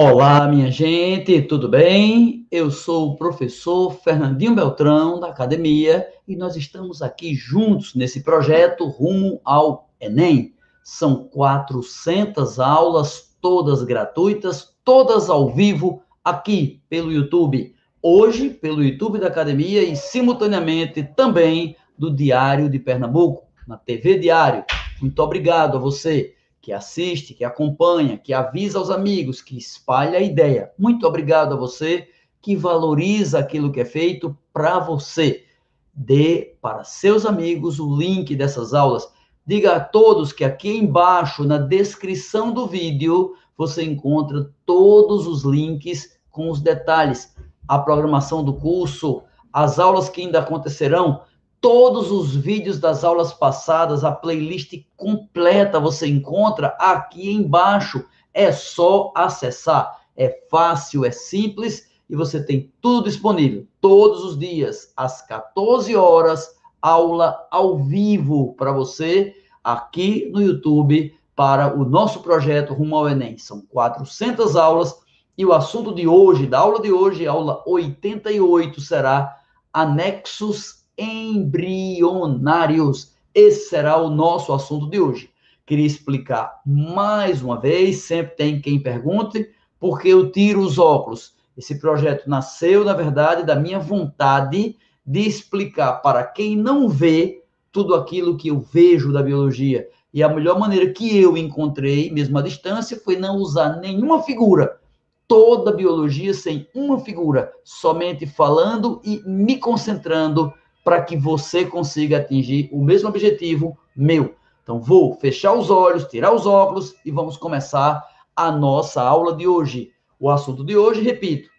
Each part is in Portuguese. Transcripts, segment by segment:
Olá, minha gente, tudo bem? Eu sou o professor Fernandinho Beltrão, da academia, e nós estamos aqui juntos nesse projeto rumo ao Enem. São 400 aulas, todas gratuitas, todas ao vivo, aqui pelo YouTube. Hoje, pelo YouTube da academia e simultaneamente também do Diário de Pernambuco, na TV Diário. Muito obrigado a você que assiste, que acompanha, que avisa aos amigos, que espalha a ideia. Muito obrigado a você que valoriza aquilo que é feito para você. Dê para seus amigos o link dessas aulas. Diga a todos que aqui embaixo, na descrição do vídeo, você encontra todos os links com os detalhes, a programação do curso, as aulas que ainda acontecerão, Todos os vídeos das aulas passadas, a playlist completa você encontra aqui embaixo. É só acessar. É fácil, é simples e você tem tudo disponível todos os dias às 14 horas, aula ao vivo para você aqui no YouTube para o nosso projeto Rumo ao Enem. São 400 aulas e o assunto de hoje, da aula de hoje, aula 88, será anexos embrionários. Esse será o nosso assunto de hoje. Queria explicar mais uma vez, sempre tem quem pergunte, porque eu tiro os óculos. Esse projeto nasceu, na verdade, da minha vontade de explicar para quem não vê tudo aquilo que eu vejo da biologia. E a melhor maneira que eu encontrei, mesmo à distância, foi não usar nenhuma figura. Toda a biologia sem uma figura, somente falando e me concentrando para que você consiga atingir o mesmo objetivo meu. Então, vou fechar os olhos, tirar os óculos e vamos começar a nossa aula de hoje. O assunto de hoje, repito,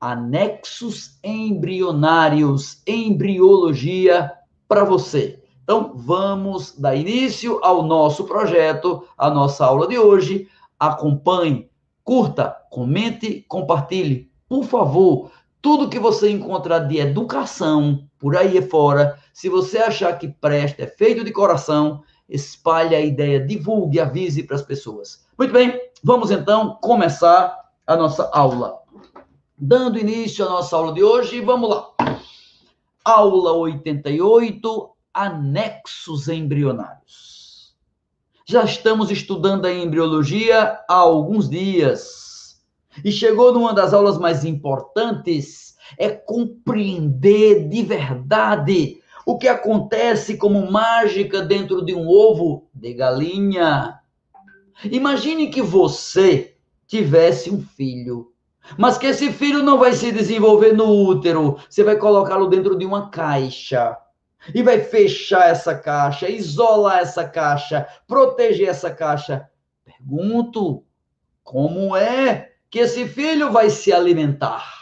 anexos embrionários, embriologia para você. Então, vamos dar início ao nosso projeto, a nossa aula de hoje. Acompanhe, curta, comente, compartilhe. Por favor, tudo que você encontrar de educação por aí fora, se você achar que presta, é feito de coração, espalhe a ideia, divulgue, avise para as pessoas. Muito bem, vamos então começar a nossa aula. Dando início à nossa aula de hoje, vamos lá. Aula 88, anexos embrionários. Já estamos estudando a embriologia há alguns dias e chegou numa das aulas mais importantes, é compreender de verdade o que acontece como mágica dentro de um ovo de galinha. Imagine que você tivesse um filho, mas que esse filho não vai se desenvolver no útero, você vai colocá-lo dentro de uma caixa. E vai fechar essa caixa, isolar essa caixa, proteger essa caixa. Pergunto, como é que esse filho vai se alimentar?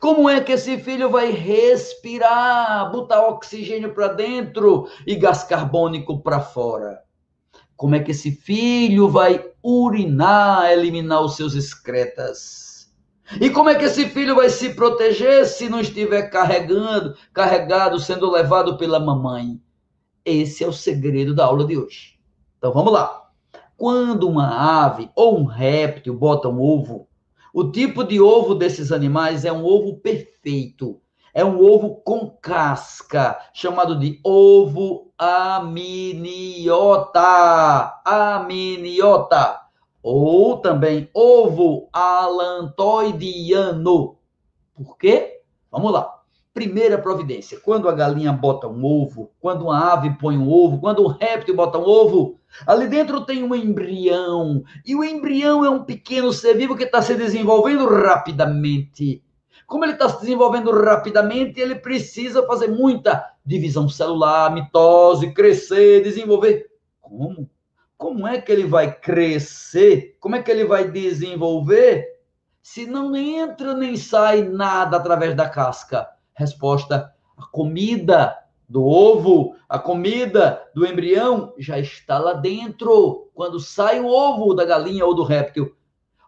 Como é que esse filho vai respirar, botar oxigênio para dentro e gás carbônico para fora? Como é que esse filho vai urinar, eliminar os seus excretas? E como é que esse filho vai se proteger se não estiver carregando, carregado, sendo levado pela mamãe? Esse é o segredo da aula de hoje. Então vamos lá. Quando uma ave ou um réptil bota um ovo, o tipo de ovo desses animais é um ovo perfeito. É um ovo com casca, chamado de ovo aminiota. Aminiota. Ou também ovo alantoidiano. Por quê? Vamos lá. Primeira providência: quando a galinha bota um ovo, quando uma ave põe um ovo, quando um réptil bota um ovo, ali dentro tem um embrião. E o embrião é um pequeno ser vivo que está se desenvolvendo rapidamente. Como ele está se desenvolvendo rapidamente, ele precisa fazer muita divisão celular, mitose, crescer, desenvolver. Como? Como é que ele vai crescer? Como é que ele vai desenvolver se não entra nem sai nada através da casca? Resposta: a comida do ovo, a comida do embrião já está lá dentro. Quando sai o ovo da galinha ou do réptil,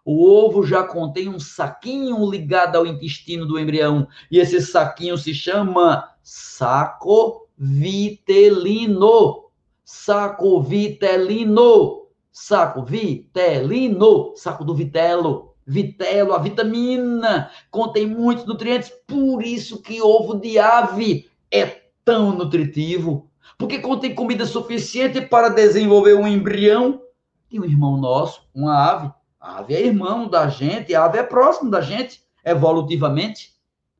o ovo já contém um saquinho ligado ao intestino do embrião. E esse saquinho se chama saco vitelino. Saco vitelino. saco vitelino, saco do vitelo. Vitelo, a vitamina, contém muitos nutrientes, por isso que ovo de ave é tão nutritivo, porque contém comida suficiente para desenvolver um embrião e um irmão nosso, uma ave. A ave é irmão da gente, a ave é próximo da gente, evolutivamente.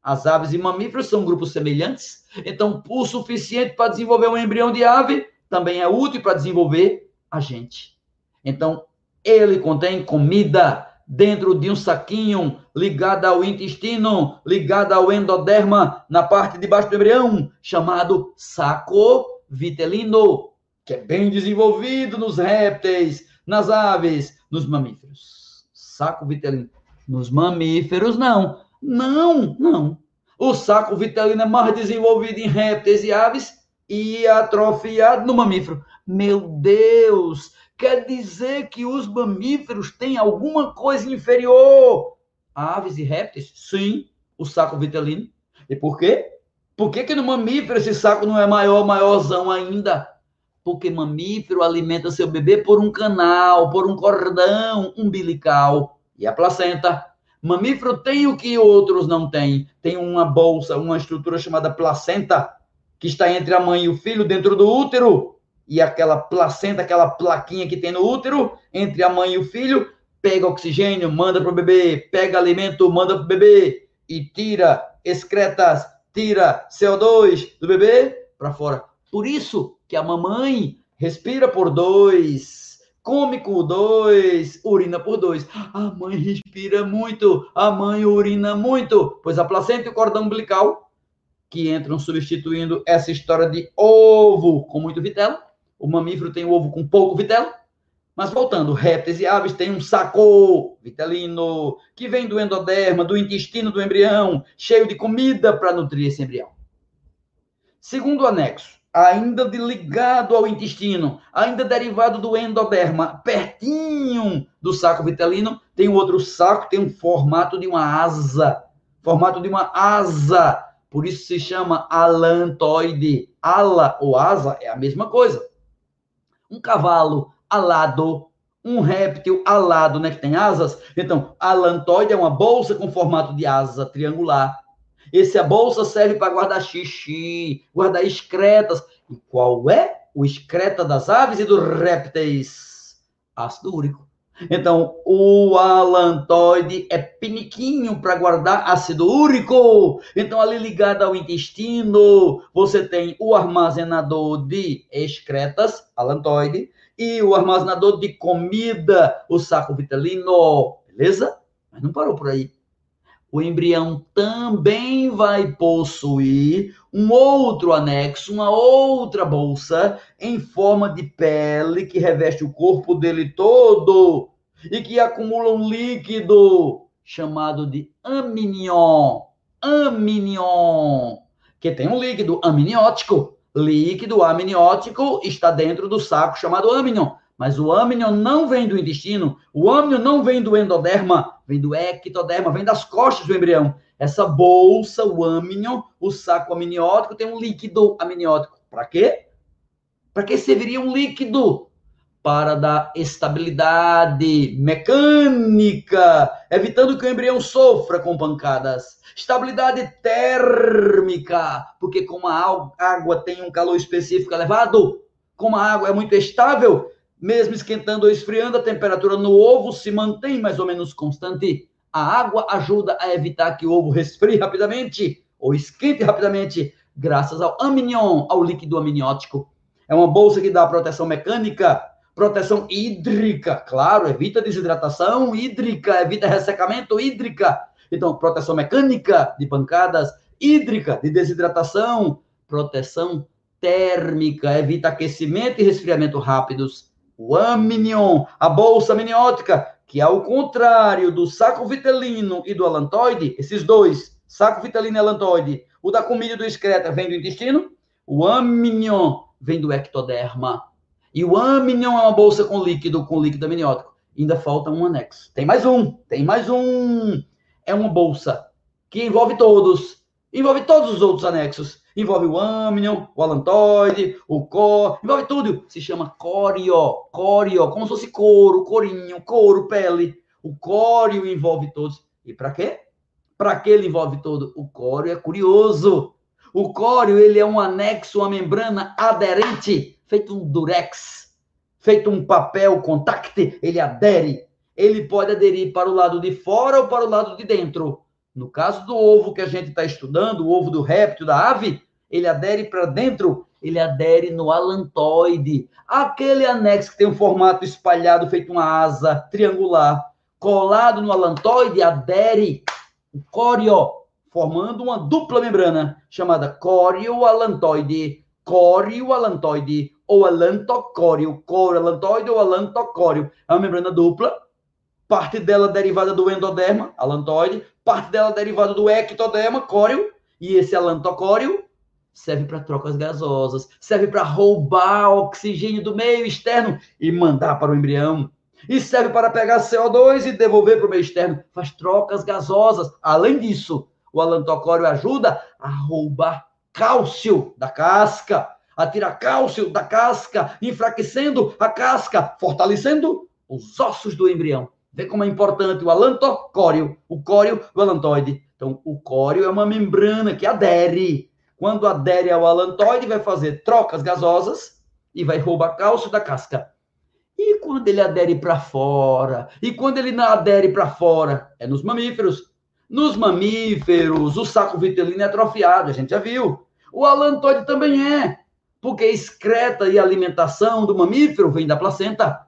As aves e mamíferos são grupos semelhantes, então o suficiente para desenvolver um embrião de ave também é útil para desenvolver a gente. Então, ele contém comida dentro de um saquinho ligado ao intestino, ligado ao endoderma, na parte de baixo do embrião, chamado saco vitelino, que é bem desenvolvido nos répteis, nas aves, nos mamíferos. Saco vitelino. Nos mamíferos, não. Não, não. O saco vitelino é mais desenvolvido em répteis e aves e atrofiado no mamífero. Meu Deus! Quer dizer que os mamíferos têm alguma coisa inferior a aves e répteis? Sim, o saco vitelino. E por quê? Por que, que no mamífero esse saco não é maior, maiorzão ainda? Porque mamífero alimenta seu bebê por um canal, por um cordão umbilical. E a placenta? Mamífero tem o que outros não têm. Tem uma bolsa, uma estrutura chamada placenta, que está entre a mãe e o filho dentro do útero. E aquela placenta, aquela plaquinha que tem no útero, entre a mãe e o filho, pega oxigênio, manda para o bebê, pega alimento, manda para o bebê e tira excretas tira CO2 do bebê para fora. Por isso que a mamãe respira por dois, come por dois, urina por dois. A mãe respira muito, a mãe urina muito, pois a placenta e o cordão umbilical que entram substituindo essa história de ovo com muito vitelo. O mamífero tem o ovo com pouco vitelo. Mas voltando, répteis e aves têm um saco vitelino, que vem do endoderma, do intestino do embrião, cheio de comida para nutrir esse embrião. Segundo anexo, ainda de ligado ao intestino, ainda derivado do endoderma, pertinho do saco vitelino, tem outro saco, tem um formato de uma asa, formato de uma asa, por isso se chama alantoide. Ala ou asa é a mesma coisa. Um cavalo alado, um réptil alado, né, que tem asas. Então, a lantoide é uma bolsa com formato de asa triangular. Essa bolsa serve para guardar xixi, guardar excretas. E qual é o excreta das aves e dos répteis? Ácido úrico. Então, o alantoide é piniquinho para guardar ácido úrico. Então, ali ligado ao intestino, você tem o armazenador de excretas, alantoide, e o armazenador de comida, o saco vitelino, beleza? Mas não parou por aí. O embrião também vai possuir um outro anexo, uma outra bolsa em forma de pele que reveste o corpo dele todo e que acumula um líquido chamado de amnion. Amnion, que tem um líquido amniótico líquido amniótico está dentro do saco chamado amnion. Mas o amnion não vem do intestino, o amnion não vem do endoderma, vem do ectoderma, vem das costas do embrião. Essa bolsa, o amnion, o saco amniótico, tem um líquido amniótico. Para quê? Para que serviria um líquido? para dar estabilidade mecânica, evitando que o embrião sofra com pancadas. Estabilidade térmica, porque como a água tem um calor específico elevado, como a água é muito estável, mesmo esquentando ou esfriando, a temperatura no ovo se mantém mais ou menos constante. A água ajuda a evitar que o ovo resfrie rapidamente ou esquente rapidamente, graças ao amnion, ao líquido amniótico. É uma bolsa que dá proteção mecânica proteção hídrica, claro, evita desidratação hídrica, evita ressecamento hídrica. Então, proteção mecânica de pancadas, hídrica de desidratação, proteção térmica, evita aquecimento e resfriamento rápidos. O amnion, a bolsa amniótica, que ao contrário do saco vitelino e do alantoide, esses dois, saco vitelino e alantoide, o da comida e do excreta vem do intestino, o amnion vem do ectoderma. E o amnion é uma bolsa com líquido, com líquido amniótico. Ainda falta um anexo. Tem mais um, tem mais um. É uma bolsa que envolve todos, envolve todos os outros anexos. Envolve o âmnion, o alantoide, o cor, envolve tudo. Se chama cório, cório, como se fosse couro, corinho, couro, pele. O cório envolve todos. E para quê? Para que ele envolve todo? O cório é curioso. O cório, ele é um anexo, uma membrana aderente, feito um durex, feito um papel contact, ele adere. Ele pode aderir para o lado de fora ou para o lado de dentro. No caso do ovo que a gente está estudando, o ovo do réptil, da ave, ele adere para dentro, ele adere no alantoide, aquele anexo que tem um formato espalhado, feito uma asa triangular, colado no alantoide, adere o cório, formando uma dupla membrana chamada córeo-alantoide, córeo-alantoide ou alantocóreo, córeo-alantoide ou alantocóreo. É uma membrana dupla, parte dela derivada do endoderma, alantoide, parte dela derivada do ectoderma, córeo, e esse alantocóreo serve para trocas gasosas, serve para roubar oxigênio do meio externo e mandar para o embrião. E serve para pegar CO2 e devolver para o meio externo. Faz trocas gasosas. Além disso, o alantocóreo ajuda a roubar cálcio da casca, a tirar cálcio da casca, enfraquecendo a casca, fortalecendo os ossos do embrião. Vê como é importante o alantocóreo, o córeo do alantoide. Então, o córeo é uma membrana que adere. Quando adere ao alantoide, vai fazer trocas gasosas e vai roubar cálcio da casca. E quando ele adere para fora? E quando ele não adere para fora? É nos mamíferos. Nos mamíferos, o saco vitelino é atrofiado, a gente já viu. O alantoide também é, porque excreta e alimentação do mamífero vem da placenta.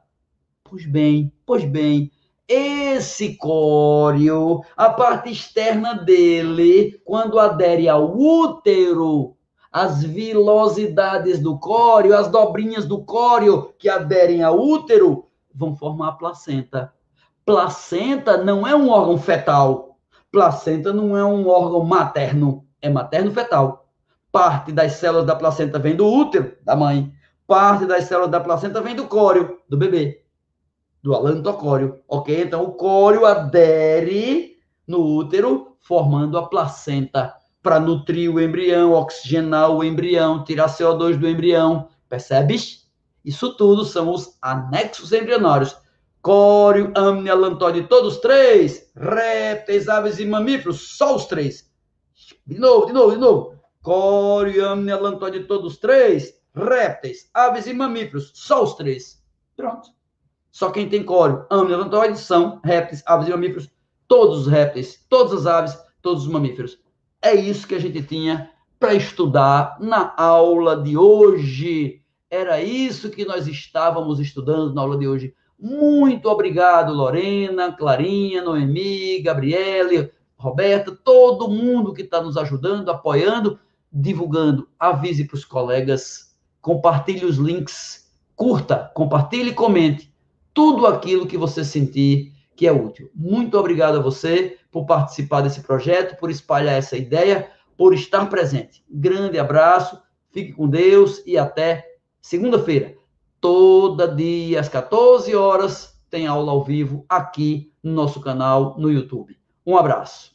Pois bem, pois bem, esse córeo, a parte externa dele, quando adere ao útero, as vilosidades do córeo, as dobrinhas do córeo que aderem ao útero, vão formar a placenta. Placenta não é um órgão fetal. Placenta não é um órgão materno, é materno-fetal. Parte das células da placenta vem do útero da mãe, parte das células da placenta vem do córeo do bebê do alantocóreo, ok? Então, o córeo adere no útero, formando a placenta para nutrir o embrião, oxigenar o embrião, tirar CO2 do embrião, percebes? Isso tudo são os anexos embrionários. Córeo, amnia, alantóide, todos três. Répteis, aves e mamíferos, só os três. De novo, de novo, de novo. Córeo, amnia, alantóide, todos três. Répteis, aves e mamíferos, só os três. Pronto. Só quem tem córeo, amnilantoides são répteis, aves e mamíferos, todos os répteis, todas as aves, todos os mamíferos. É isso que a gente tinha para estudar na aula de hoje. Era isso que nós estávamos estudando na aula de hoje. Muito obrigado, Lorena, Clarinha, Noemi, Gabriele, Roberta, todo mundo que está nos ajudando, apoiando, divulgando. Avise para os colegas, compartilhe os links, curta, compartilhe e comente tudo aquilo que você sentir que é útil. Muito obrigado a você por participar desse projeto, por espalhar essa ideia, por estar presente. Grande abraço, fique com Deus e até segunda-feira. Toda dia às 14 horas tem aula ao vivo aqui no nosso canal no YouTube. Um abraço.